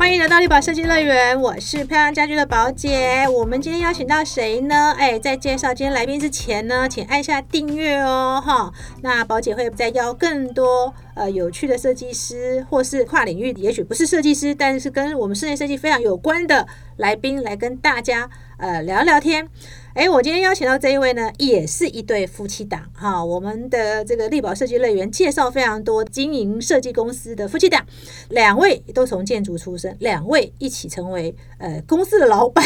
欢迎来到丽宝设计乐园，我是漂亮家居的宝姐。我们今天邀请到谁呢？哎，在介绍今天来宾之前呢，请按下订阅哦，哈。那宝姐会再邀更多呃有趣的设计师，或是跨领域，也许不是设计师，但是跟我们室内设计非常有关的来宾来跟大家呃聊聊天。哎，我今天邀请到这一位呢，也是一对夫妻档哈。我们的这个力宝设计乐园介绍非常多经营设计公司的夫妻档，两位都从建筑出身，两位一起成为呃公司的老板。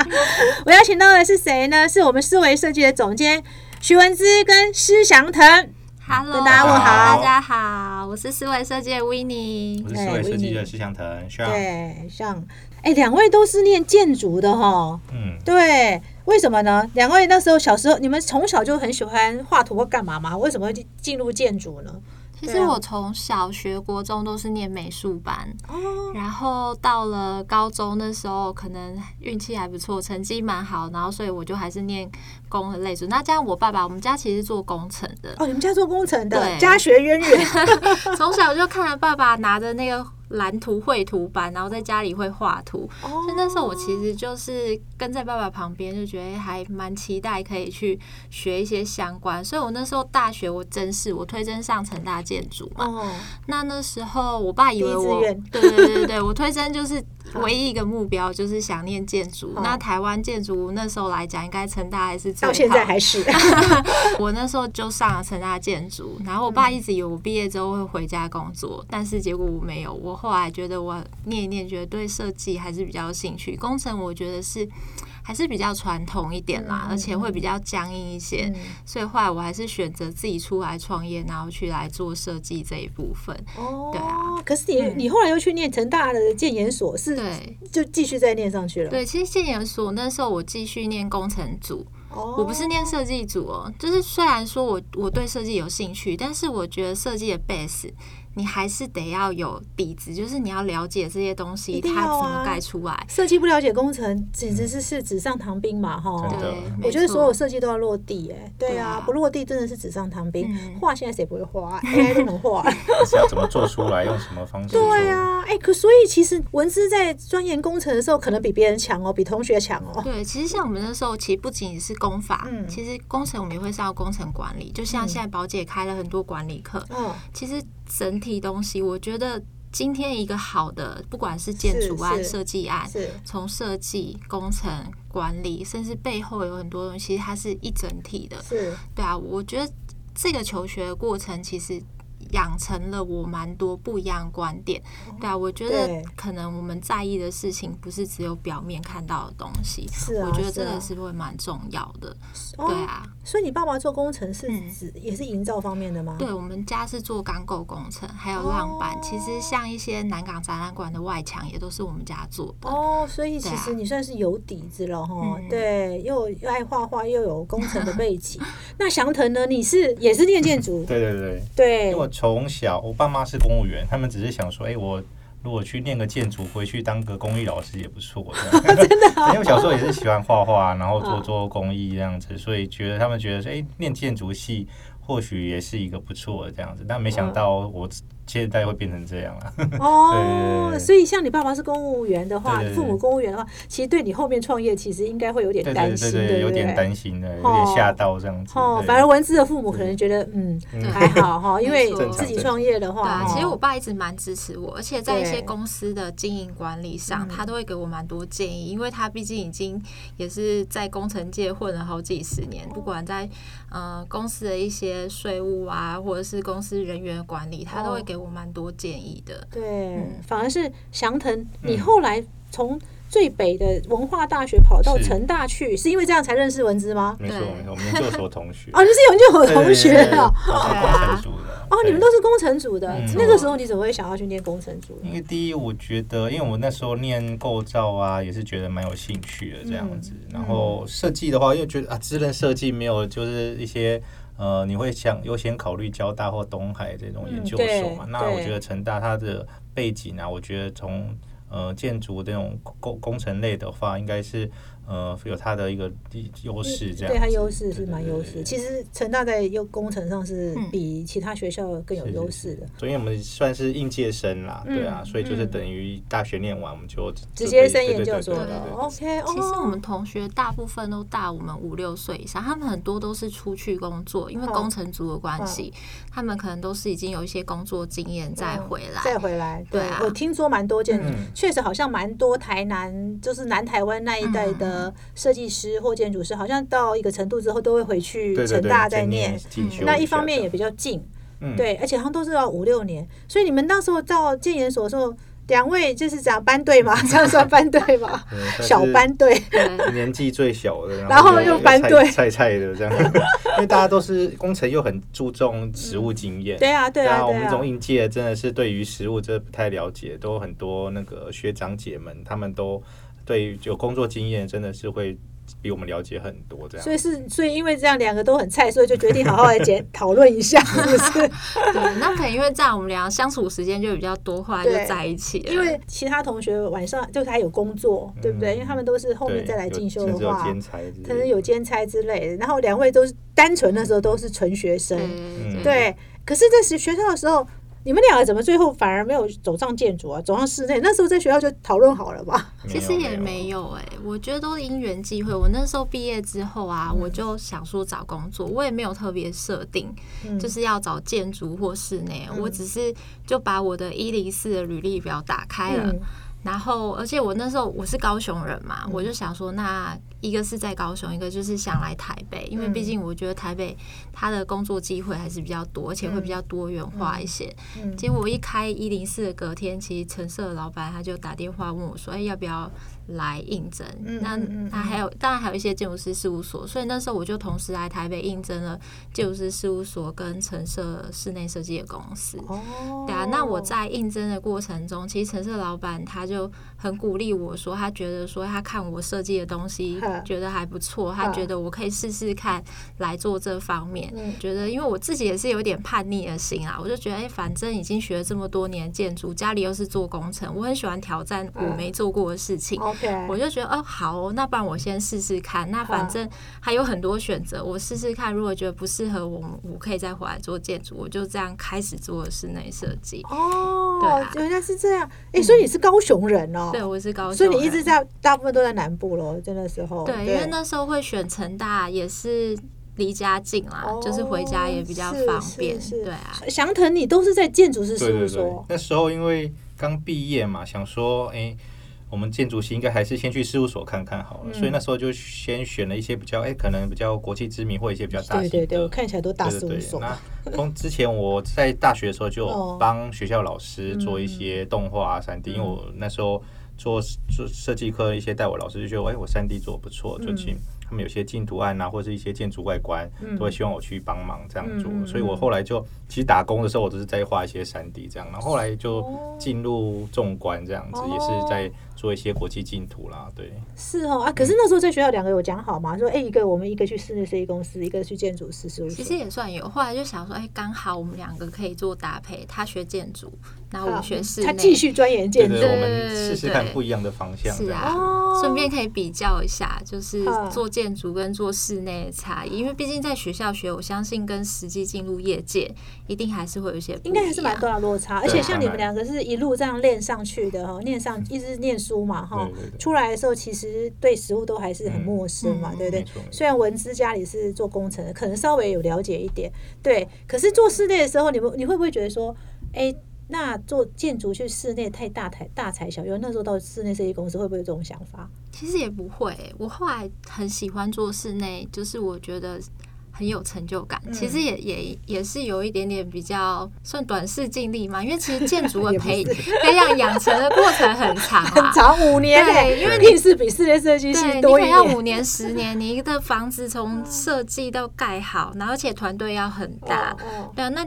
我邀请到的是谁呢？是我们思维设计的总监徐文姿跟施祥腾。Hello，跟大家问好大家好，我是思维设计的 w i n n i 我是思维设计的施祥腾，对，像哎，两位都是念建筑的哈。嗯，对。为什么呢？两位那时候小时候，你们从小就很喜欢画图或干嘛吗？为什么会进入建筑呢？其实我从小学、国中都是念美术班，然后到了高中的时候，可能运气还不错，成绩蛮好，然后所以我就还是念工的类组。那这样，我爸爸我们家其实做工程的。哦，你们家做工程的，家学渊源，从小就看着爸爸拿着那个。蓝图绘图班，然后在家里会画图，所以那时候我其实就是跟在爸爸旁边，就觉得还蛮期待可以去学一些相关。所以我那时候大学我真是我推甄上成大建筑嘛，那那时候我爸以为我对对对对，我推甄就是唯一一个目标就是想念建筑。那台湾建筑那时候来讲，应该成大还是到现在还是。我那时候就上了成大建筑，然后我爸一直以为我毕业之后会回家工作，但是结果我没有我。后来觉得我念一念，觉得对设计还是比较有兴趣。工程我觉得是还是比较传统一点啦，而且会比较僵硬一些。所以后来我还是选择自己出来创业，然后去来做设计这一部分。哦，对啊。可是你你后来又去念成大的建研所，是？对，就继续再念上去了。对，其实建研所那时候我继续念工程组，我不是念设计组哦。就是虽然说我我对设计有兴趣，但是我觉得设计的 base。你还是得要有底子，就是你要了解这些东西，它怎么盖出来。设计不了解工程，简直是是纸上谈兵嘛，哈。对，我觉得所有设计都要落地，哎，对啊，不落地真的是纸上谈兵。画现在谁不会画？AI 都能画。是要怎么做出来，用什么方式？对啊，哎，可所以其实文字在钻研工程的时候，可能比别人强哦，比同学强哦。对，其实像我们那时候，其实不仅仅是工法，嗯，其实工程我们也会上工程管理，就像现在宝姐开了很多管理课，嗯，其实。整体东西，我觉得今天一个好的，不管是建筑案、设计案，从设计、工程、管理，甚至背后有很多东西，它是一整体的。是，对啊，我觉得这个求学的过程其实。养成了我蛮多不一样观点，对啊，我觉得可能我们在意的事情不是只有表面看到的东西，是啊，我觉得这个是会蛮重要的，对啊。所以你爸爸做工程是指也是营造方面的吗？对，我们家是做钢构工程，还有浪板。其实像一些南港展览馆的外墙也都是我们家做的。哦，所以其实你算是有底子了哈。对，又又爱画画，又有工程的背景。那祥腾呢？你是也是念建筑？对对对对，因为我从小我爸妈是公务员，他们只是想说，哎，我如果去念个建筑，回去当个公益老师也不错。真的，因为小时候也是喜欢画画，然后做做公益这样子，所以觉得他们觉得说，哎，念建筑系或许也是一个不错的这样子，但没想到我。现在会变成这样了 哦，所以像你爸爸是公务员的话，父母公务员的话，其实对你后面创业其实应该会有点担心，对有点担心的，有点吓到这样子。哦，反而文字的父母可能觉得嗯还好哈，因为自己创业的话，其实我爸一直蛮支持我，而且在一些公司的经营管理上，他都会给我蛮多建议，因为他毕竟已经也是在工程界混了好几十年，不管在呃公司的一些税务啊，或者是公司人员管理，他都会给。我蛮多建议的，对，反而是祥腾，你后来从最北的文化大学跑到成大去，是因为这样才认识文资吗？没错，没错我们研究所同学 哦，你是研究所同学啊？工程组的哦，你们都是工程组的。那个时候你怎么会想要去念工程组？因为第一，我觉得，因为我那时候念构造啊，也是觉得蛮有兴趣的这样子。然后设计的话，又觉得啊，智能设计没有就是一些。呃，你会想优先考虑交大或东海这种研究所嘛？那我觉得成大它的背景啊，我觉得从呃建筑这种工工程类的话，应该是呃有它的一个优势，这样对它优势是蛮优势。其实成大在优工程上是嗯。比其他学校更有优势的。所以我们算是应届生啦，嗯。对啊，所以就是嗯等于大学念完我们就直接升研究所了，OK 哦。其实我们同学大部分都大我们五六岁以上，他们很多都是出去工作，因为嗯。工程族的关系，他们可能都是已经有一些工作经验再回来。再回来，对对啊。我听说蛮多建筑嗯，确实好像蛮多台南，就是南台湾那一带嗯的设计师或建筑师，好像到一个程度之后都会回去成大再念。那一方面也比较近，嗯。对，而且好像都是要五六年，所以你们那时候到建研所的时候，两位就是讲班队嘛，这样算班队吗？对 算是小班队，年纪最小的，然后又又班队。菜菜的这样，因为大家都是工程又很注重实务经验。对啊，对啊，对啊。我们这种。应届真的是对于实务这不太了解，都很多那个学长姐们，他们都对于有工作经验，真的是会比我们了解很多这样所。以是，所以因为这样两个都很菜，所以就决定好好来检讨论一下，是不是？对，那可能因为这样，我们俩相处时间就比较多，后来就在一起了。因为其他同学晚上就是还有工作，对不对？因为他们都是后面再来进修的话，兼差可能有兼差之类的。然后两位都是单纯的时候都是纯学生，对对。可是，在学学校的时候，你们两个怎么最后反而没有走上建筑啊，走上室内？那时候在学校就讨论好了吧？其实也没有哎、我觉得都是因缘际会。我那时候毕业之后啊，我就想说找工作，我也没有特别设定，嗯就是要找建筑或室内，我只是就把我的一零四的履历表打开了。嗯然后，而且我那时候我是高雄人嘛，我就想说，那一个是在高雄，一个就是想来台北，因为毕竟我觉得台北它的工作机会还是比较多，而且会比较多元化一些。嗯。结果我一开一零四的隔天，其实橙色的老板他就打电话问我说：“哎、要不要来应征？”那嗯嗯嗯那还有当然还有一些建筑师事务所，所以那时候我就同时来台北应征了建筑师事务所跟陈设室内设计的公司。哦，对啊，那我在应征的过程中，其实陈设老板他就很鼓励我说，他觉得说他看我设计的东西 觉得还不错，他觉得我可以试试看来做这方面。嗯觉得因为我自己也是有点叛逆的心啊，我就觉得哎、反正已经学了这么多年建筑，家里又是做工程，我很喜欢挑战我没做过的事情。OK，我就觉得哦好哦，那不然我先试试看。那反正还有很多选择，我试试看。如果觉得不适合我，我可以再回来做建筑。我就这样开始做室内设计。哦，对啊原来是这样。哎，所以你是高雄人哦？对，我是高雄所，以你一直在大部分都在南部喽，在那时候。对，因为那时候会选成大也是离家近啦，哦就是回家也比较方便。是是对啊，祥腾，你都是在建筑师事对对对务所，，那时候因为刚毕业嘛，想说，哎、我们建筑系应该还是先去事务所看看好嗯了，所以那时候就先选了一些比较，哎、可能比较国际知名或一些比较大型的。对对对，我看起来都大事务所。那从之前我在大学的时候就 帮学校老师做一些动画啊、三 D，、因为我那时候做做设计科一些带我老师就觉得，哎、我三 D 做的不错，就请他们有些进图案啊，或者是一些建筑外观，都会希望我去帮忙这样做。所以我后来就其实打工的时候，我都是在画一些三 D 这样，然后后来就进入纵观这样子，哦也是在做一些国际竞图啦，对。是哦啊，可是那时候在学校两个有讲好吗？说哎，一个我们一个去室内设计公司，一个去建筑师事务所。其实也算有。后来就想说，哎，刚好我们两个可以做搭配，他学建筑，然后我学室内，他继续钻研建筑。我们试试看不一样的方向，是啊哦，顺便可以比较一下，就是嗯做建筑跟做室内的差异，因为毕竟在学校学，我相信跟实际进入业界，一定还是会有一些一应该还是蛮大的落差，而且像你们两个是一路这样练上去的哈，念上一直念书嘛哈出来的时候其实对食物都还是很陌生嘛，嗯对不对虽然文资家里是做工程的，可能稍微有了解一点，对，可是做室内的时候，你们你会不会觉得说，哎？那做建筑去室内太大台大材小用，那时候到室内设计公司会不会有这种想法？其实也不会欸、我后来很喜欢做室内，就是我觉得很有成就感。其实也也也是有一点点比较算短视尽力嘛，因为其实建筑的 培培养养成的过程很长很啊。长五年嘞，对因为你是比室内设计对，系你多一年。可能要五年、十年，你一个房子从设计到盖好，然后而且团队要很大。哦哦对啊，那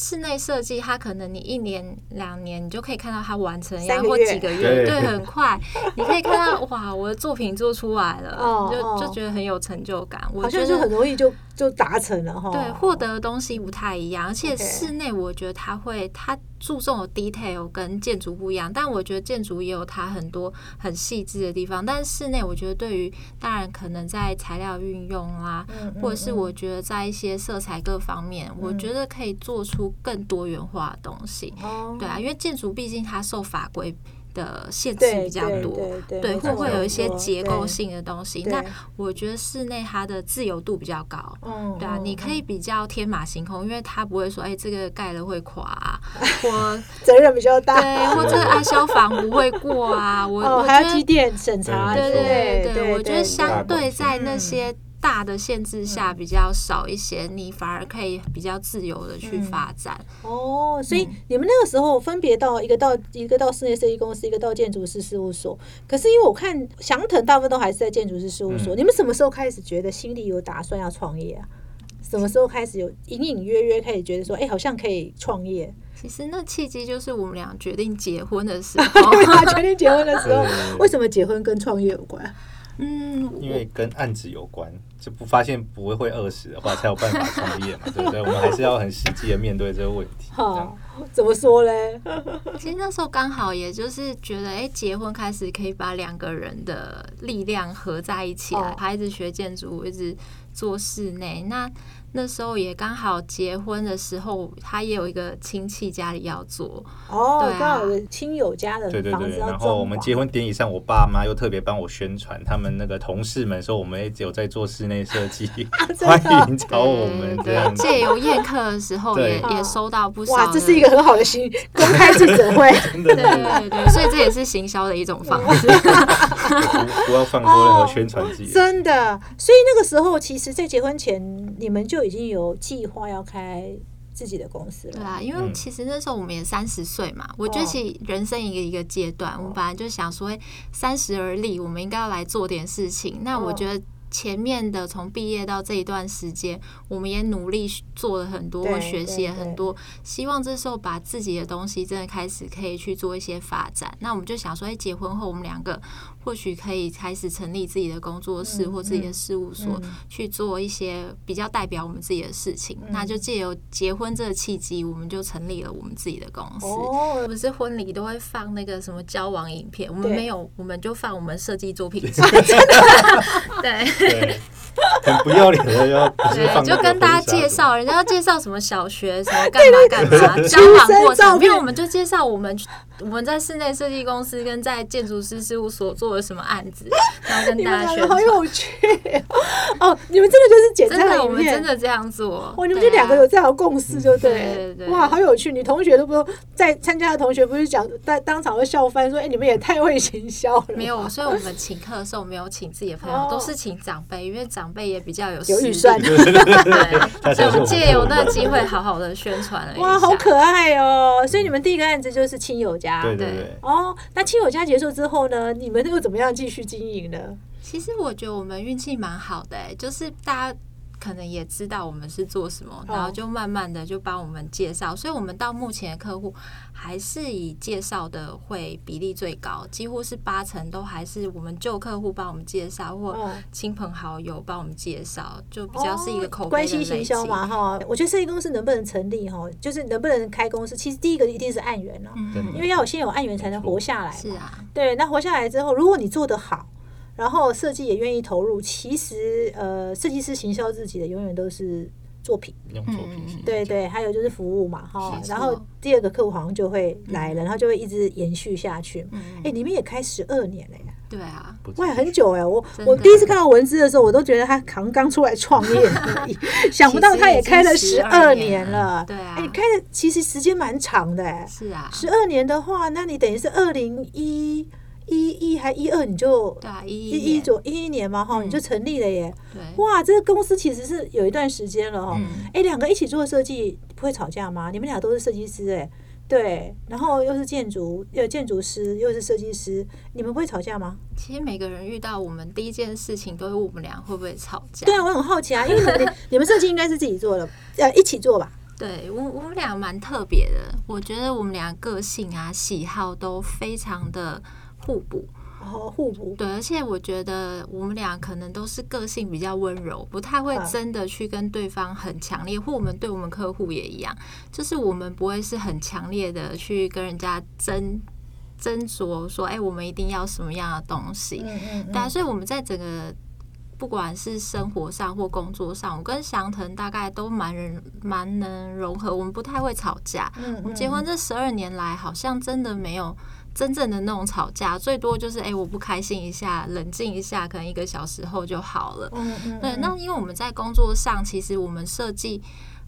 室内设计，它可能你一年两年你就可以看到它完成呀，三个月或几个月，对。对，很快，你可以看到哇，我的作品做出来了，就就觉得很有成就感。我好像觉得就很容易就就达成了哈。对，获得的东西不太一样，而且室内我觉得它会，它注重的 detail 跟建筑不一样，但我觉得建筑也有它很多很细致的地方，但室内我觉得对于当然可能在材料运用啊，嗯，嗯或者是嗯我觉得在一些色彩各方面，我觉得可以做出更多元化的东西。哦对啊，因为建筑毕竟它受法规的限制比较多，对对对对，没错会不会有一些结构性的东西？那我觉得室内它的自由度比较高。嗯对啊，嗯你可以比较天马行空，因为它不会说，哎、这个盖了会垮、啊，或责任比较大，对，或这个爱消防不会过啊。我哦，我还要机觉得，电审查，对对对对，我觉得相对在那嗯些大的限制下比较少一些，你反而可以比较自由的去嗯发展。哦，所以嗯你们那个时候分别到一个到一个到室内设计公司，一个到建筑师事务所。可是因为我看祥腾大部分都还是在建筑师事务所，嗯你们什么时候开始觉得心里有打算要创业啊？什么时候开始有隐隐约约开始觉得说，哎、好像可以创业？其实那契机就是我们俩决定结婚的时候 决定结婚的时候 为什么结婚跟创业有关？嗯，因为跟案子有关，就不发现不会会饿死的话，才有办法创业嘛，对不对？我们还是要很实际的面对这个问题。好，怎么说嘞？其实那时候刚好也就是觉得，哎、结婚开始可以把两个人的力量合在一起来。哦他一直学建筑，我一直做室内。那那时候也刚好结婚的时候，他也有一个亲戚家里要做，哦对，啊刚好有亲友家的对对对，房子然后我们结婚典礼上，我爸妈又特别帮我宣传，他们那个同事们说我们也有在做室内设计，欢迎找我们这样。借由宴客的时候也也收到不少哇，这是一个很好的新公开记者会。真的对对对，所以这也是行销的一种方式。不不要放过任何宣传自己。真的，所以那个时候，其实，在结婚前，你们就已经有计划要开自己的公司了。对啊，因为嗯其实那时候我们也三十岁嘛，我觉得哦其实人生一个一个阶段，我本来就想说，三十而立，我们应该要来做点事情。那我哦觉得。前面的从毕业到这一段时间，我们也努力做了很多，或学习了很多。希望这时候把自己的东西真的开始可以去做一些发展。那我们就想说，哎、结婚后我们两个或许可以开始成立自己的工作室嗯或自己的事务所，嗯去做一些比较代表我们自己的事情。嗯那就借由结婚这个契机，我们就成立了我们自己的公司。哦，不是婚礼都会放那个什么交往影片，我们没有，我们就放我们设计作品 集。对对，很不要脸的要对，那个就跟大家介绍，人家要介绍什么小学什么干嘛干嘛，交往过程，没出生照片我们就介绍我们我们在室内设计公司跟在建筑师事务所做了什么案子，然后跟大家宣两个好。有趣哦！你们真的就是简单的，我们真的这样做。哇，你们对啊就两个有这样的共识，就对对对对哇，好有趣！你同学都不在参加的同学不是讲在当场会笑翻说，哎，你们也太会行销了。没有，所以我们请客的时候没有请自己的朋友，哦都是请长辈，因为长辈也比较有有预实力算对对对对对，对，所以我们借由那个个机会，好好的宣传了一下。哇，好可爱哦！所以你们第一个案子就是亲友家，对对对，哦，那亲友家结束之后呢，你们又怎么样继续经营呢？其实我觉得我们运气蛮好的、欸，就是大家可能也知道我们是做什么，哦。然后就慢慢的就帮我们介绍，所以我们到目前的客户还是以介绍的会比例最高，几乎是八成都还是我们旧客户帮我们介绍，或哦。亲朋好友帮我们介绍，就比较是一个口碑的关系行销嘛，哈。我觉得设计公司能不能成立哈，就是能不能开公司，其实第一个一定是案源了，嗯。因为要有先有案源才能活下来。是啊，对，那活下来之后，如果你做得好，然后设计也愿意投入，其实呃，设计师行销自己的永远都是作品，用作品型对对，还有就是服务嘛，哈然后第二个客户好像就会来了，然后就会一直延续下去。嗯，哎，你们也开十二年了呀。对啊，哇，很久哎！我我第一次看到文字的时候，我都觉得他好像刚出来创业而已，想不到他也开了十二年了。对啊。哎，你开的其实时间蛮长的哎，是啊，十二年的话，那你等于是二零一一一还一二你就对啊，一一一年一左一一年嘛哈，嗯你就成立了耶！对，哇，这个公司其实是有一段时间了哈。嗯哎，两个一起做设计不会吵架吗？你们俩都是设计师哎，对，然后又是建筑，又建筑师，又是设计师，你们不会吵架吗？其实每个人遇到我们第一件事情，都会问我们俩会不会吵架。对啊，我很好奇啊，因为你们 你们设计应该是自己做的，呃，一起做吧？对我我们俩蛮特别的，我觉得我们俩个性啊、喜好都非常的互补。哦，互补。对，而且我觉得我们俩可能都是个性比较温柔，不太会真的去跟对方很强烈，或我们对我们客户也一样，就是我们不会是很强烈的去跟人家争斟酌说，哎，我们一定要什么样的东西。嗯嗯对啊，所以我们在整个不管是生活上或工作上，我跟祥腾大概都蛮人蛮能融合，我们不太会吵架。嗯我们结婚这十二年来，好像真的没有真正的那种吵架，最多就是哎、我不开心一下，冷静一下，可能一个小时后就好了。嗯嗯对，那因为我们在工作上，其实我们设计。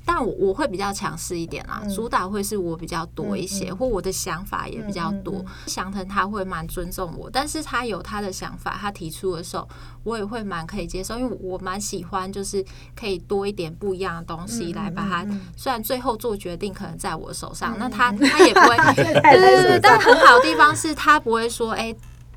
但我我会比较强势一点啦，嗯主导会是我比较多一些，或我的想法也比较多。祥腾他会蛮尊重我，但是他有他的想法，他提出的时候，我也会蛮可以接受，因为我蛮喜欢就是可以多一点不一样的东西来把它。嗯虽然最后做决定可能在我手上，嗯那他他也不会，太 对太对对，但很好的地方是他不会说，哎、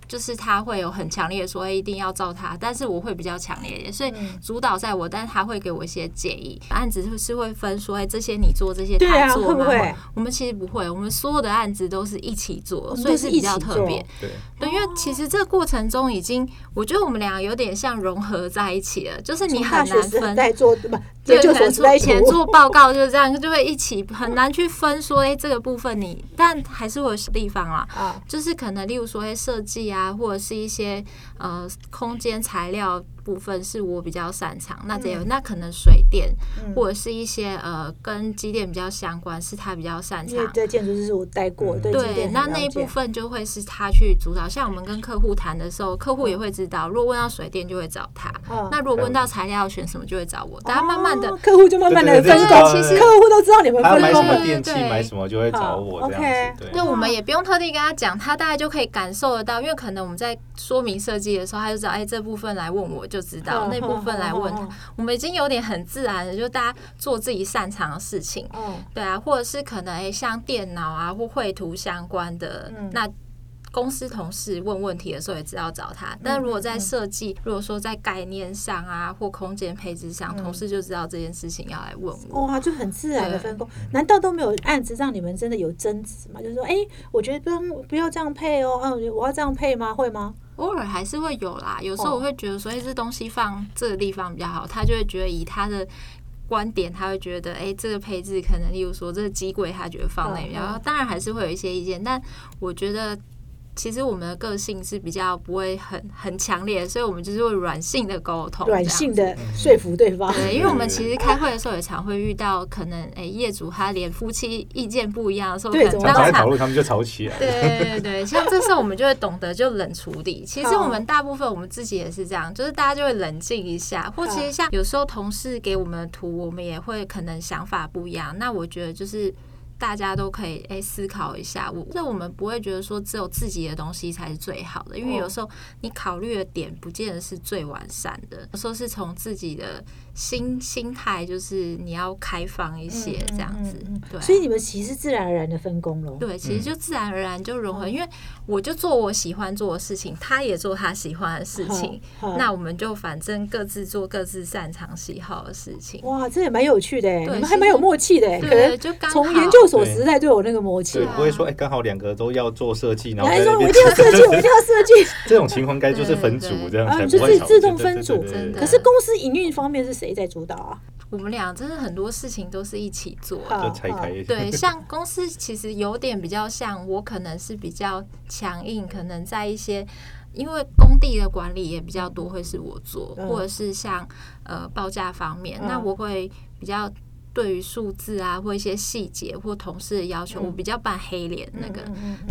就是他会有很强烈的说，哎、一定要照他，但是我会比较强烈一点，所以嗯主导在我，但是他会给我一些建议。案子是会分说，哎、这些你做，这些对啊他做吗？会不会我们其实不会，我们所有的案子都是一起做，所以是比较特别。对，对，因为其实这个过程中已经，我觉得我们俩有点像融合在一起了，就是你很难分在。做不对，研究可能做前做报告就是这样，就会一起很难去分说，哎、这个部分你，但还是会有地方啦。啊，就是可能例如说，哎，设计啊，啊或者是一些呃空间材料部分是我比较擅长，那这有、那可能水电、嗯或者是一些呃跟机电比较相关，是他比较擅长。因为在建筑师是我待过，嗯对那那一部分就会是他去主导。像我们跟客户谈的时候，客户也会知道，如果问到水电就会找他，嗯那如果问到材料要选什么就会找我。大家慢慢的哦，客户就慢慢的对对分工，对对其实客户都知道你们他要买什分工了。么电器，对买什么就会找我这样子。对对，我们也不用特地跟他讲，他大概就可以感受得到，因为可能我们在说明设计的时候，他就知道，哎，这部分来问我就知道，嗯那部分来问他。我们已经有点很自然的，就大家做自己擅长的事情，嗯。对啊，或者是可能哎像电脑啊或绘图相关的，嗯。那公司同事问问题的时候也知道找嗯他。但如果在设计，如果说在概念上啊或空间配置上，嗯同事就知道这件事情要来问我。哇，就很自然的分工。难道都没有案子让你们真的有争执吗？就是说，哎、我觉得不要不要这样配哦，啊，我要这样配吗？会吗？偶尔还是会有啦，有时候哦我会觉得说，哎、这东西放这个地方比较好，他就会觉得以他的观点，他会觉得，哎、这个配置可能，例如说这个机柜，他觉得放那里比较好。嗯嗯当然还是会有一些意见，但我觉得。其实我们的个性是比较不会很很强烈，所以我们就是会软性的沟通，软性的说服对方。对，因为我们其实开会的时候也常会遇到，可能诶、业主他连夫妻意见不一样的时候，可对怎么办能当场常常讨论，他们就吵起来。对对对，像这时候我们就会懂得就冷处理。其实我们大部分我们自己也是这样，就是大家就会冷静一下，或其实像有时候同事给我们的图，我们也会可能想法不一样。那我觉得就是。大家都可以诶、思考一下，我这我们不会觉得说只有自己的东西才是最好的，因为有时候你考虑的点不见得是最完善的，有时候是从自己的心心态，就是你要开放一些这样子，嗯嗯。嗯对啊、所以你们其实自然而然的分工了。对，其实嗯。就自然而然就融合，因为我就做我喜欢做的事情，他也做他喜欢的事情，那我们就反正各自做各自擅长喜好的事情。哇，这也蛮有趣的你们还蛮有默契的哎，可对，能就刚从好研究所时代就有那个默契对，啊。不会说哎，刚好两个都要做设计，然后还说我一定要设计，我一定要设计，这种情况该就是分组这样啊才不会吵就是自动分组。真的可是公司营运方面是谁在主导啊？我们俩真的很多事情都是一起做。的。好。就拆开。对，像公司其实有点比较像，我可能是比较强硬，可能在一些因为工地的管理也比较多，会是我做，嗯。或者是像呃报价方面，嗯。那我会比较对于数字啊或一些细节或同事的要求，嗯我比较扮黑脸那个，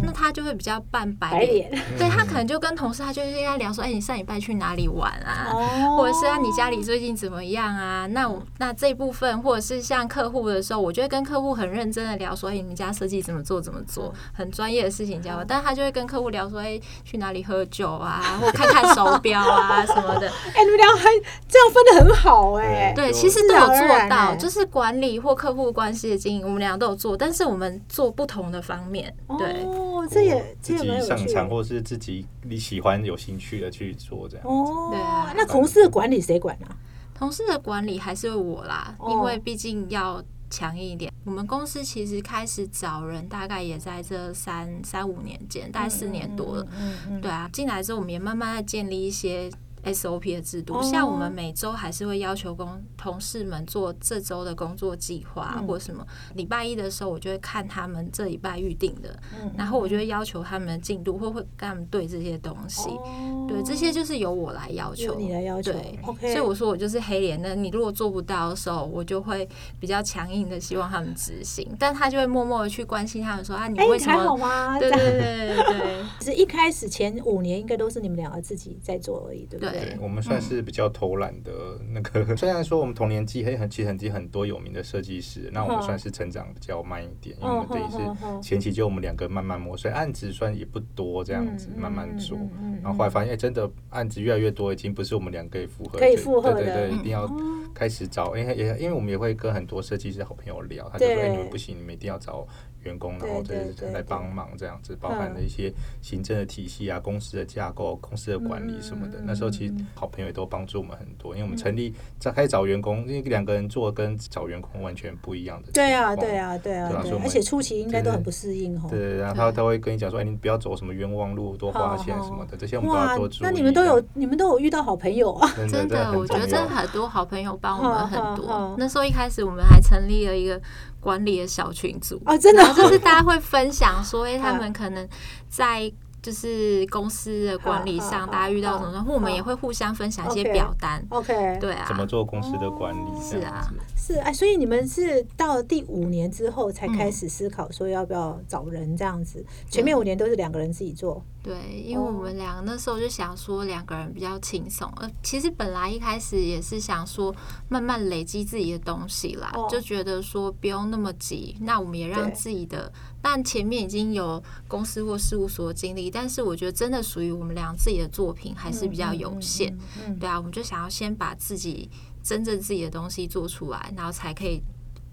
那他就会比较扮白白脸。对他可能就跟同事，他就跟他聊说，哎、你上礼拜去哪里玩啊？哦或者是啊，你家里最近怎么样啊？那我那这一部分，或者是像客户的时候，我就会跟客户很认真的聊说，哎、你们家设计怎么做怎么做，很专业的事情教我。但他就会跟客户聊说，哎、去哪里喝酒啊，或看看手表啊什么的。哎，你们俩还这样分的很好哎。对，其实都有做到，就是管理或客户关系的经营，我们俩都有做，但是我们做不同的方面。对，哦，这也这自己也蛮有趣的。上场或是自己你喜欢有兴趣的去做这样。哦对啊，那同事的管理谁管啊？同事的管理还是我啦，哦因为毕竟要强硬一点。我们公司其实开始找人，大概也在这三三五年间，大概四年多了。嗯嗯对啊，进来之后，我们也慢慢在建立一些 SOP 的制度，哦像我们每周还是会要求工同事们做这周的工作计划、嗯或什么。礼拜一的时候，我就会看他们这礼拜预定的，嗯然后我就会要求他们的进度，或会跟他们对这些东西。哦对，这些就是由我来要求，由你来要求对 OK 所以我说我就是黑脸的，你如果做不到的时候，我就会比较强硬的希望他们执行，但他就会默默的去关心他们说啊，你哎为什还好么？吗？对对对对对 只是一开始前五年应该都是你们两个自己在做而已，对不对？对。我们算是比较偷懒的那个，虽然说我们同年纪，嘿，很其实很其实很多有名的设计师，那我们嗯算是成长比较慢一点，因为我们等于是前期就我们两个慢慢磨，所以案子算也不多，这样子嗯慢慢做。然后后来发现，哎，真的案子越来越多，已经不是我们两个可以负荷，可以负荷的。对对对，嗯。一定要开始找，因为也因为我们也会跟很多设计师好朋友聊，他就说，你们不行，你们一定要找员工，然后对对来帮忙这样子，包含了一些行政的体系啊、公司的架构、公司的管理什么的嗯。那时候其实好朋友也都帮助我们很多，因为我们成立在开始找员工，因为两个人做跟找员工完全不一样的。对啊，对。啊，对啊，而且初期应该都很不适应哦。对，然后他他会跟你讲说，哎，你不要走什么冤枉路，多花钱什么的，这些我们都要多注意。那你们都有，你们都有遇到好朋友啊？真真的，我觉得真的很多好朋友帮我们很多。那时候一开始我们还成立了一个管理的小群组，哦，真的？就是大家会分享说，哎，他嗯们可能在。就是公司的管理上，大家遇到什么，然后我们也会互相分享一些表单。OK，对啊，怎么做公司的管理？是啊。是哎，所以你们是到了第五年之后才开始思考说要不要找人这样子，前面五年都是两个人自己做。对，因为我们两个那时候就想说两个人比较轻松，呃，其实本来一开始也是想说慢慢累积自己的东西啦，哦就觉得说不用那么急，那我们也让自己的，但前面已经有公司或事务所经历，但是我觉得真的属于我们俩自己的作品还是比较有限，对啊，我们就想要先把自己真正自己的东西做出来，然后才可以。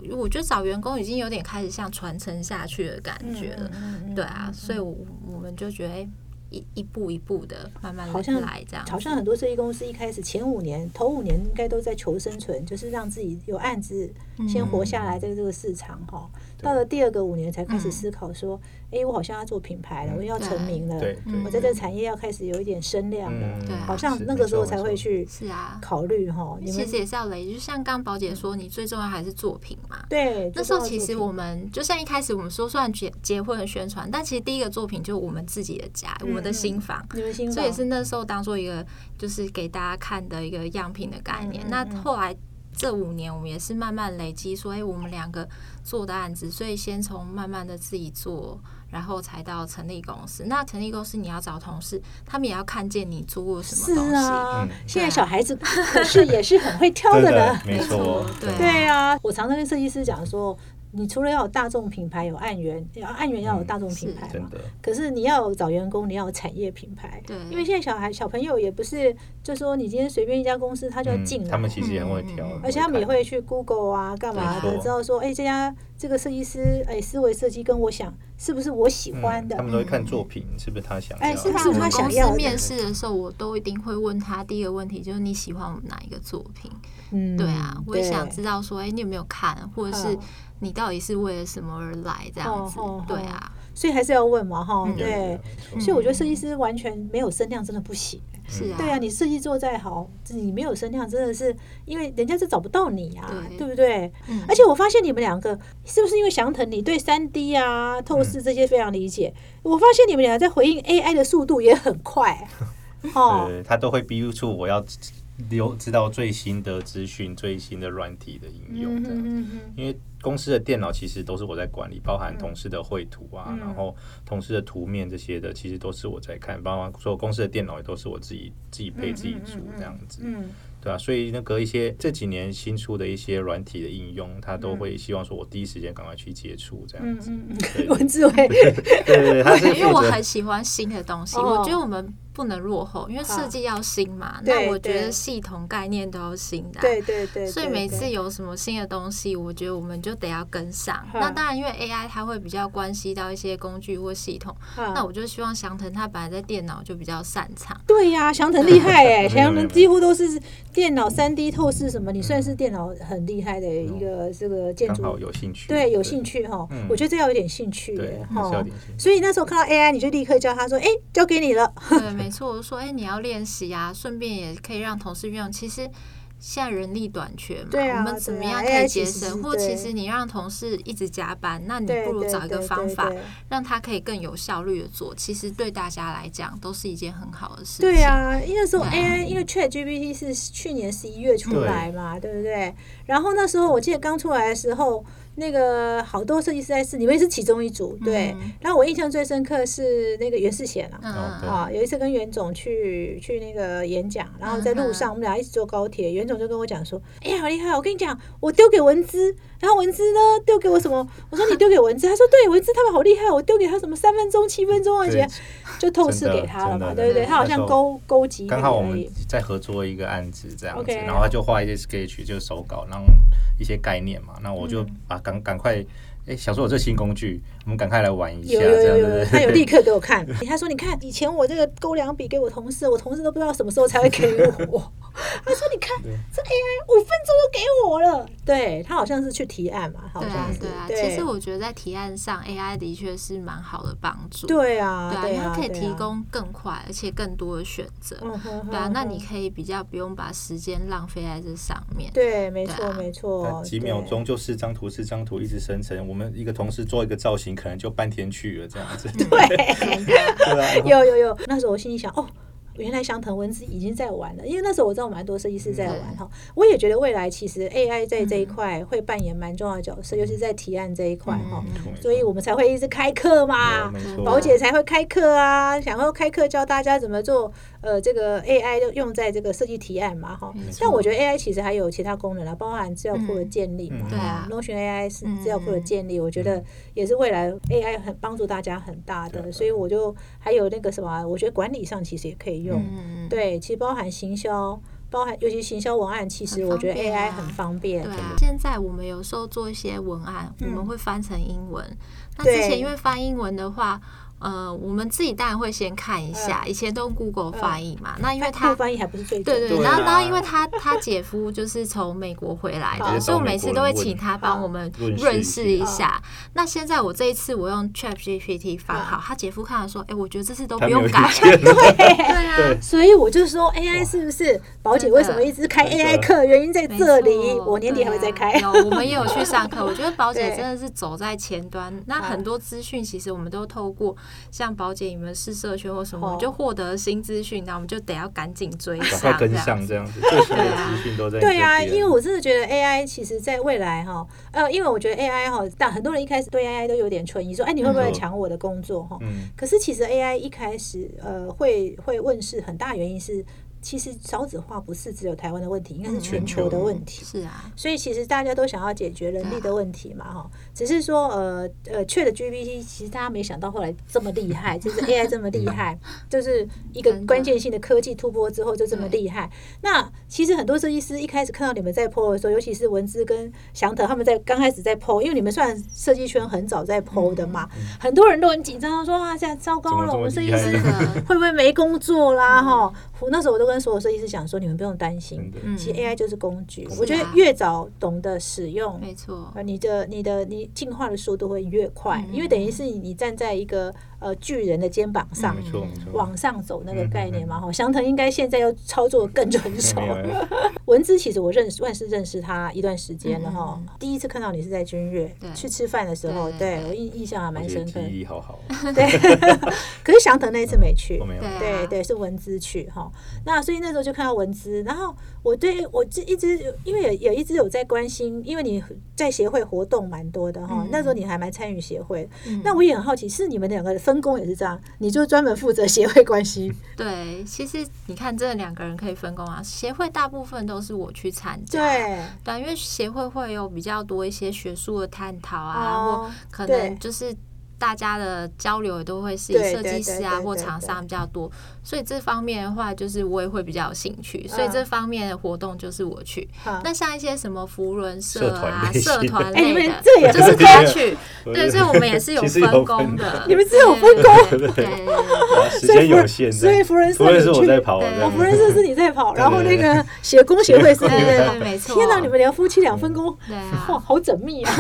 我觉得找员工已经有点开始像传承下去的感觉了，对啊，所以我我们就觉得、哎一一步一步的慢慢好像来这样子。好像很多设计公司一开始前五年、头五年应该都在求生存，就是让自己有案子先活下来，在这个市场哈。到了第二个五年才开始思考说，哎，我好像要做品牌了，我要成名了，我在这个产业要开始有一点声量了，好像那个时候才会去是啊，考虑哈。你们其实也是要累积，就像刚宝姐说，你最重要还是作品嘛。对那时候其实我们就像一开始我们说，虽然结结婚的宣传，但其实第一个作品就是我们自己的家，我们的新房。你们新这也房是那时候当做一个就是给大家看的一个样品的概念。那嗯后来这五年，我们也是慢慢累积，所以、我们两个做的案子，所以先从慢慢的自己做，然后才到成立公司。那成立公司，你要找同事，他们也要看见你做过什么是东西。啊嗯，现在小孩子可是也是很会挑的呢。没错，对对啊，我常常跟设计师讲说，你除了要有大众品牌，有案源，要案源要有大众品牌嘛。真的。可是你要找员工，你要有产业品牌。对因为现在小孩小朋友也不是，就说你今天随便一家公司他就要嗯进来，他们其实也很会挑嗯，而且他们也会去 Google 啊，干嘛的，知道说，哎，这家这个设计师，哎，思维设计跟我想是不是我喜欢的嗯他？们都会看作品是不是他想哎是不是他我们公想要的司面试的时候，我都一定会问他第一个问题，就是你喜欢我们哪一个作品？嗯对啊，我也想知道说，哎、你有没有看，或者是嗯你到底是为了什么而来这样子？哦哦对啊，所以还是要问嘛，哈，嗯对。所以我觉得设计师完全没有声量真的不行。是啊，对啊，你设计做再好，你没有声量，真的是因为人家是找不到你啊，对对不对？嗯而且我发现你们两个是不是因为翔腾，你对三 D 啊、透视这些非常理解？我发现你们俩在回应 AI 的速度也很快，哦，对，他都会逼出我要留知道最新的资讯、最新的软体的应用这样。嗯嗯因为公司的电脑其实都是我在管理，包含同事的绘图啊，嗯。然后同事的图面这些的，其实都是我在看，包括所有公司的电脑也都是我自己自己配自己组这样子，嗯对啊，所以那个一些这几年新出的一些软体的应用，他都会希望说我第一时间赶快去接触这样子。文字伟，对对对，因为我很喜欢新的东西，哦我觉得我们不能落后，因为设计要新嘛。那我觉得系统概念都要新的啊、对对对，所以每次有什么新的东西，我觉得我们就得要跟上。嗯那当然，因为 AI 它会比较关系到一些工具或系统，嗯那我就希望翔腾他本来在电脑就比较擅长。对呀、翔腾厉害哎、没有翔腾几乎都是电脑三 D 透视什么，你算是电脑很厉害的一个这个建筑有兴趣，对，有兴趣哈。嗯我觉得这要有点兴趣耶。所以那时候看到 AI，你就立刻叫他说：“哎、交给你了。对，没错，我就说，哎、你要练习啊，顺便也可以让同事运用。其实现在人力短缺嘛，对啊我们怎么样可以节省？或其实你让同事一直加班，那你”不如找一个方法，让他可以更有效率的做。其实对大家来讲都是一件很好的事情。对啊，因为那时候对 AI，因为 Chat GPT 是去年十一月出来嘛，对不对？然后那时候我记得刚出来的时候，那个好多设计师在试，你们也是其中一组，对。嗯然后我印象最深刻是那个袁世贤啊。啊，有一次跟袁总去去那个演讲，然后在路上我们俩一起坐高铁，袁总就跟我讲说：“哎呀，好厉害！我跟你讲，我丢给文资，然后文字呢丢给我什么？我说你丢给文字，他说对，文字他们好厉害，我丢给他什么三分钟、七分钟，而且对就透视给他了嘛，对不对？他好像勾勾几笔刚好我们。在合作一个案子这样子然后他就画一些 sketch，就是手稿，然后一些概念嘛，那我就嗯把赶赶快，哎，想说有这新工具，我们赶快来玩一下，有有有有有，这样子。他有立刻给我看。他说：“你看，以前我这个勾两笔给我同事，我同事都不知道什么时候才会给我。” 他说：“你看，这 AI 五分钟就给我了。”对他好像是去提案嘛，好对啊像，是对啊。对其实我觉得在提案上，AI 的确是蛮好的帮助。对啊，对啊，对因为它可以提供更快而且更多的选择。嗯哼对啊，那你可以比较不用把时间浪费在这上面。对，没错啊没错，几秒钟就四张图，四张图一直生成。我们一个同事做一个造型，可能就半天去了这样子。对。对啊，有有有，那时候我心里想，哦，原来翔腾文字已经在玩了，因为那时候我知道蛮多设计师在玩嗯哈。我也觉得未来其实 AI 在这一块会扮演蛮重要的角色，尤其是在提案这一块哈。所以我们才会一直开课嘛宝姐才会开课啊，想要开课教大家怎么做，呃，这个 AI 就用在这个设计提案嘛哈。但我觉得 AI 其实还有其他功能啊，包含资料库的建立嘛嗯，对啊哈，Notion AI 是嗯资料库的建立，我觉得也是未来 AI 很帮助大家很大的，所以我就还有那个什么，我觉得管理上其实也可以用，嗯，对，其实包含行销，包含尤其行销文案，其实我觉得方便 AI 啊很方便。对，啊，现在我们有时候做一些文案，我嗯。们会翻成英文。那之前因为翻英文的话，呃，我们自己当然会先看一下，以前都用 Google 翻译嘛。那因为它他翻译还不是最准对对，对然后啦然后因为他他姐夫就是从美国回来的，所以我每次都会请他帮我们论述润饰一下。那现在我这一次我用 Chat GPT 翻好，他姐夫看了说，哎，我觉得这次都不用改。见 对啊，对所以我就说 AI 是不是宝姐为什么一直开 AI 课？原因在没这里，我年底还会再开。啊有，我们也有去上课。我觉得宝姐 真的是走在前端。那啊很多资讯其实我们都透过像宝姐你们是社圈或什么，哦我们就获得新资讯，那我们就得要赶紧追赶快上，跟这样上这样子，最新的资讯都在对啊，因为我真的觉得 AI 其实在未来哈，呃，因为我觉得 AI 哈，但很多人一开始对 AI 都有点存疑，说，哎，你会不会嗯抢我的工作哈？嗯，可是其实 AI 一开始呃会会问世，很大原因是其实少子化不是只有台湾的问题，应该是全球的问题。是啊，所以其实大家都想要解决人力的问题嘛，哈，只是说呃呃，Chat GPT 其实大家没想到后来这么厉害，就是 AI 这么厉害，就是一个关键性的科技突破之后就这么厉害。那其实很多设计师一开始看到你们在 PO 的时候，尤其是文姿跟祥腾他们在刚开始在 PO，因为你们算设计圈很早在 PO 的嘛，很多人都很紧张，说啊，现在糟糕了，我们设计师，会不会没工作啦？哈、我那时候我都跟所有设计师讲说，你们不用担心其实 AI 就是工具。我觉得越早懂得使用，没错，呃，你的你的你进化的速度会越快，嗯因为等于是你你站在一个呃巨人的肩膀上。没错没错，往上走那个嗯概念嘛，哈，祥腾应该现在要操作更成熟。文姿其实我认识，万是认识他一段时间了哈嗯。第一次看到你是在君悦去吃饭的时候，对我印印象还蛮深刻。记忆好好，对，可是祥腾那一次没去我，没有对，啊对对，是文姿去哈。那所以那时候就看到文姿，然后我对我这一直因为有有一直有在关心，因为你在协会活动蛮多的哈。嗯那时候你还蛮参与协会，嗯那我也很好奇，是你们两个分工也是这样，你就专门负责协会关系，对，其实你看这两个人可以分工啊，协会大部分都是我去参加，对，对，因为协会会有比较多一些学术的探讨啊，哦或可能就是大家的交流也都会是以设计师啊或厂商比较多，所以这方面的话，就是我也会比较有兴趣，所以这方面的活动就是我去。那像一些什么福伦社啊、社团哎你们类的，这也就是分他去，对，所以我们也是有分分工的。你们是有分工？时间有限，所以福伦社是去我在跑啊，对哦，这样福伦社是你在跑，然后那个协工协会是你对在跑。没错。天哪，你们连夫妻俩分工，对哇，啊。好缜密啊！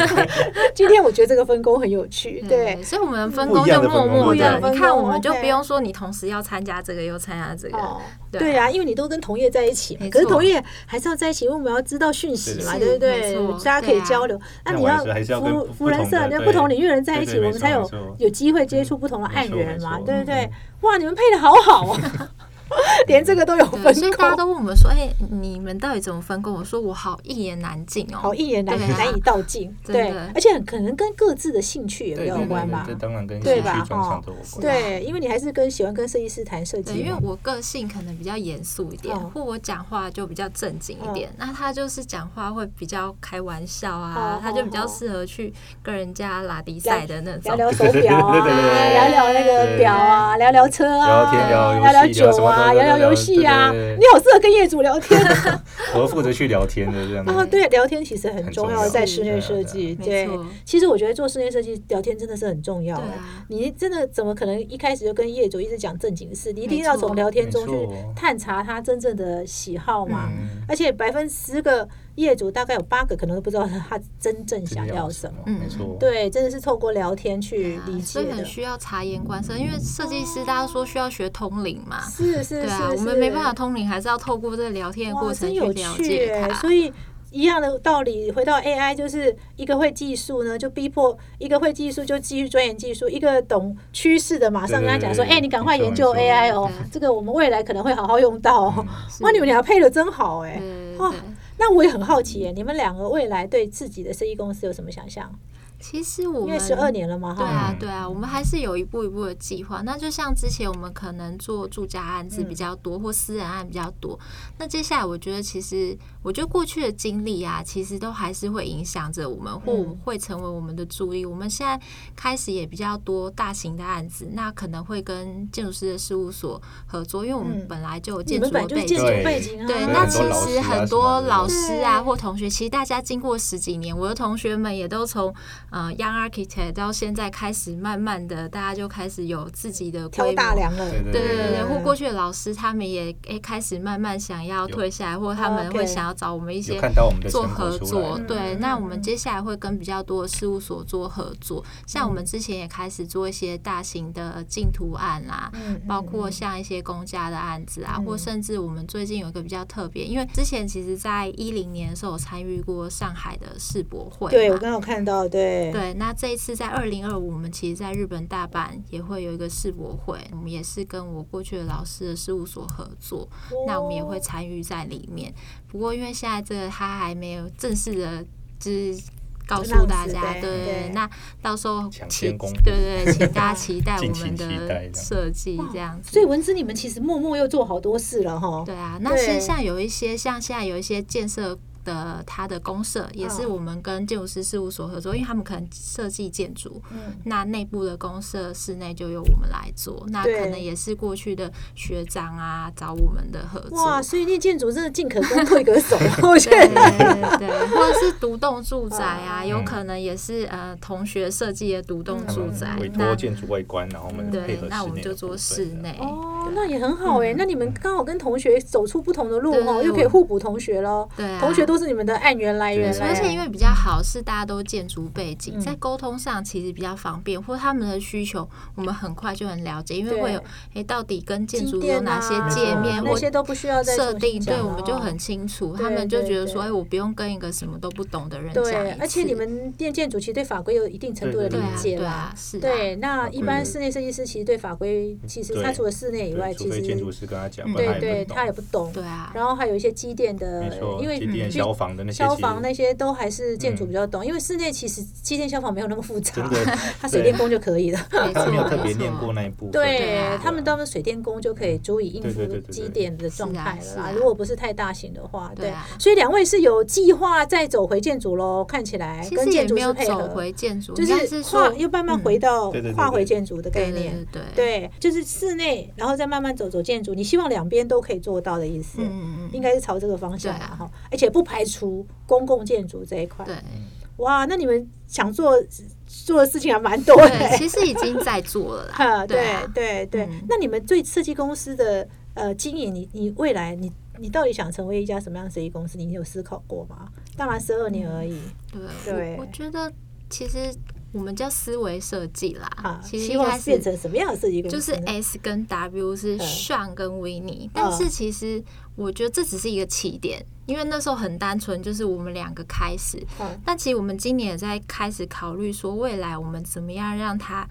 今天我觉得这个分工很有趣，对，所以我们分工就默默的，你看我们就不用说你同时要参加这个又参加这个，哦，对。对啊，因为你都跟同业在一起嘛，可是同业还是要在一起，因为我们要知道讯息嘛，是对不对？大家可以交流。那你要跟福不福人社，不同的对。那不同领域的人在一起，我们才有有机会接触不同的案源嘛，对不对？嗯？哇，你们配的好好哦，连这个都有分工，所以大家，都问我们说，哎，你们到底怎么分工？我说我好一言难尽哦，好一言难难以道尽，对真的，而且很可能跟各自的兴趣也有关吧对，。这当然跟对吧兴趣有关。对，因为你还是跟喜欢跟设计师谈设，计，因为我个性可能比较严肃一点，哦或我讲话就比较正经一点。那他就是讲话会比较开玩笑哦啊，他就比较哦适合去跟人家拉迪赛的那种。聊聊手表啊，对对对对聊聊那个表啊，聊聊车啊，聊天聊酒聊什么啊，都聊聊游戏啊。你好适合跟业主聊天啊。我负责去聊天的这样对，聊天其实很重要，在室内设对计。没对错，其实我觉得做室内设计聊天真的是很重要的。啊，你真的怎么可能一开始就跟业主一直讲正经事？你一定要从聊天中去探查他真正的喜好嘛。嗯，而且百分之十个业主，大概有八个可能都不知道他真正想要什么。嗯没错。对，真的是透过聊天去理解所以很的。需要察言观色，因为设计师大家说需要学通灵嘛。是是是对啊，我们没办法通灵，还是要透过这个聊天的过，程去了！解它。所以一样的道理，回到 AI，就是一个会技术呢，就逼迫一个会技术就继续钻研技术；一个懂趋势的，马上跟他讲说：“对对对哎、你赶快研究 AI 哦对，这个我们未来可能会好好用到哇，你们俩配的真好哎！哇那我也很好奇耶，你们两个未来对自己的设计公司有什么想象？其实我们因为十二年了嘛，对啊嗯，对啊，我们还是有一步一步的计划。那就像之前我们可能做住家案子比较多，或私人案比较多。那接下来我觉得，其实我觉得过去的经历啊，其实都还是会影响着我们，或嗯会成为我们的助力。我们现在开始也比较多大型的案子，那可能会跟建筑师的事务所合作，因为我们嗯本来就有建筑的背景。对背景啊。对，那其实很多老师啊或同学，其实大家经过十几年，我的同学们也都从呃 Young Architect 到现在开始，慢慢的大家就开始有自己的挑规模。大梁了。对对对或过去的老师他们也诶开始慢慢想要退下来，或他们会想要找我们一些看到我们的做合作，对，嗯那我嗯。们接下来会跟比较多的事务所做合作，像我们之前也开始做一些大型的竞图案啦、嗯包括像一些公家的案子啊，嗯。或甚至我们最近有一个比较特别，因为之前其实在一零年的时候有参与过上海的世博会，对我刚刚有看到，对。对，那这一次在二零二五，我们其实在日本大阪也会有一个世博会，我们也是跟我过去的老师的事务所合作，那我们也会参与在里面。不过因为现在这个他还没有正式的，就是告诉大家，对对对那到时候抢期先公布对对对，请大家期待 我们的设计这样子。所以文字你们其实默默又做好多事了哈。对啊，那对其实像有一些像现在有一些建设的他的公社，也是嗯我们跟建筑师事务所合作，因为他们可能设计建筑，嗯。那内部的公社室内就由我们来做，那可能也是过去的学长啊找我们的合作。哇，所以那建筑真的进可攻退可守，我觉对得。对对，或者是独栋住宅啊，嗯。有可能也是呃同学设计的独栋嗯住宅委，那托建筑外观，然后我们配对合，那我们就做室内。哦，那也很好哎、那你们刚好跟同学走出不同的路哦，又可以互补同学喽。对啊，同学都是你们的案源来源嘞，而且因为比较好，是大家都建筑背景，嗯。在沟通上其实比较方便，或他们的需求我们很快就很了解，因为会有诶到底跟建筑有哪些啊界面或那些都不需要再设定，对，我们就哦很清楚，他们就觉得说，对。哎，我不用跟一个什么都不懂的人讲对，而且你们电建筑其实对法规有一定程度的理解啦。对啊。是啊。对，那一般室内设计师其实对法规，其实他除了室内以外，其实建筑师跟他讲，对对他也不懂。对啊，然后还有一些机电的因为机电毕消防的那些消防那些都还是建筑嗯。比较懂，因为室内其实机电消防没有那么复杂真，的。它水电工就可以了。没错。他没有特别没错念过那一部分，对他们，他们水电工就可以足以应付机电的状态了如果不是太大型的话，对。所以两位是有计划再走回建筑喽，看起来其实也跟建筑没有走师配合，回建筑，就是说跨又慢慢回到跨回建筑的概对对念。对对，就是室内，然后再慢慢走走建筑，你希望两边都可以做到的意思，嗯嗯嗯，应该是朝这个方向嘛哈，而且不排除公共建筑这一块。对哇，那你们想做做的事情还蛮多的。其实已经在做了啦，哈，对啊对对嗯。那你们对设计公司的呃经营，你你未来你你到底想成为一家什么样的设计公司？你有思考过吗？当然十二年而已，对，对我我觉得其实我们叫思维设计啦啊，，其实希一开始望变成什么样的设计公就司呢？是 S 跟 W 是嗯 Sean 跟 i e 但是其实我觉得这只是一个起点，因为那时候很单纯，就是我们两个开始。嗯但其实我们今年也在开始考虑说，未来我们怎么样让它。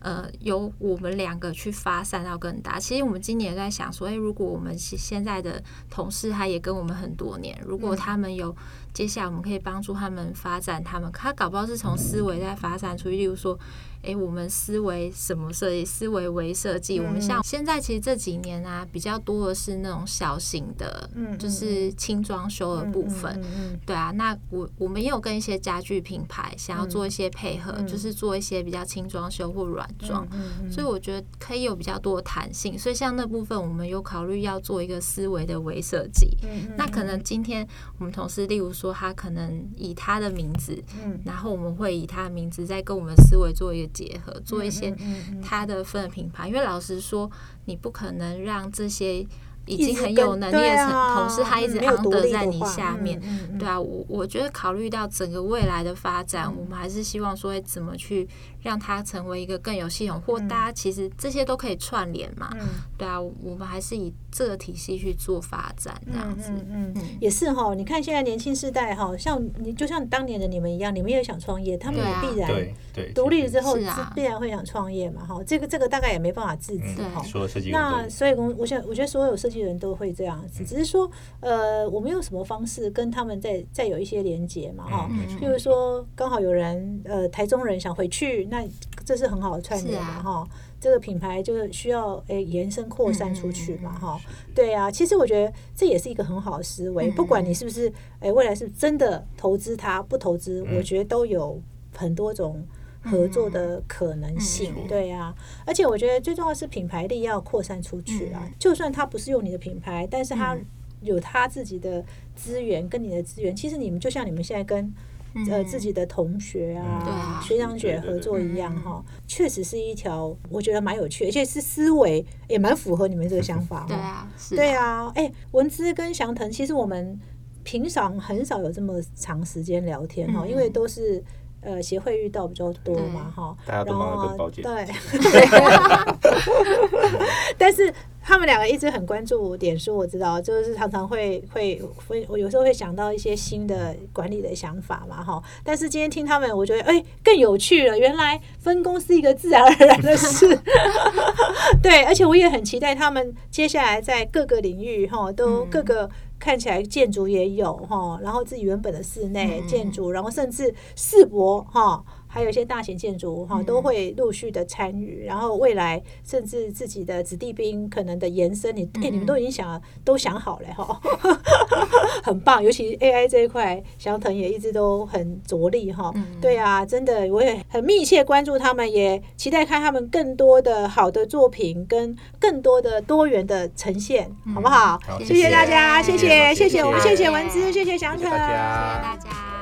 呃，由我们两个去发散到更大。其实我们今年也在想说，诶，如果我们现现在的同事他也跟我们很多年，如果他们有接下来我们可以帮助他们发展，他们他搞不好是从思维在发展出去，例如说，诶，我们思维什么设计，思维为设计。我们像现在其实这几年啊，比较多的是那种小型的，嗯就是轻装修的部分。对啊，那我我们也有跟一些家具品牌想要做一些配合，嗯就是做一些比较轻装修或软装，所以我觉得可以有比较多的弹性。所以像那部分，我们有考虑要做一个思维的微设计。嗯那可能今天我们同事，例如说他可能以他的名字，嗯然后我们会以他的名字再跟我们思维做一个结合，做一些他的分的品牌。因为老实说，你不可能让这些已经很有能力的啊同事，他一直嗯没有独 under 在你下面。对啊，我我觉得考虑到整个未来的发展，我们还是希望说，怎么去让它成为一个更有系统，或大家其实这些都可以串联嘛。嗯对啊，我们还是以这个体系去做发展，这样子。嗯嗯，也是哈。你看现在年轻世代哈，像你就像当年的你们一样，你们也想创业，他们也必然对对，独立了之后是啊必然会想创业嘛哈。这个这个大概也没办法制止哈。那所以公，我想，我觉得所有设计人都会这样嗯子，只是说，呃，我们用什么方式跟他们再再有一些连接嘛，哈、譬如说，刚好有人，呃，台中人想回去，那这是很好的串联嘛，哈、这个品牌就是需要诶、延伸扩散出去嘛，哈、对啊，其实我觉得这也是一个很好的思维，嗯不管你是不是诶、未来是真的投资它，不投资，嗯。我觉得都有很多种。合作的可能性，嗯对啊，而且我觉得最重要的是品牌力要扩散出去啊。嗯。就算他不是用你的品牌，但是他嗯。有他自己的资源跟你的资源，其实你们就像你们现在跟呃嗯。自己的同学啊啊、学长姐对对对合作一样嗯哈，确实是一条我觉得蛮有趣的，而且是思维也蛮符合你们这个想法哈。对啊，是。对啊，哎，文姿跟祥腾，其实我们平常很少有这么长时间聊天哈，嗯。因为都是。呃，协会遇到比较多嘛，哈，大家都然后对，但是他们两个一直很关注点书，我知道，就是常常会会会，我有时候会想到一些新的管理的想法嘛，哈。但是今天听他们，我觉得哎、更有趣了，原来分工是一个自然而然的事，对，而且我也很期待他们接下来在各个领域哈，都嗯各个。看起来建筑也有哈，然后自己原本的室内嗯建筑，然后甚至世博哈，还有一些大型建筑哈，嗯都会陆续的参与。然后未来甚至自己的子弟兵可能的延伸，你哎、你们都已经想都想好了哈，很棒。尤其 AI 这一块，祥腾也一直都很着力哈。嗯对啊，真的我也很密切关注他们，也期待看他们更多的好的作品跟更多的多元的呈现，好不好？好谢谢大家，谢谢谢谢我们，谢谢文姿，谢谢祥腾谢谢大家。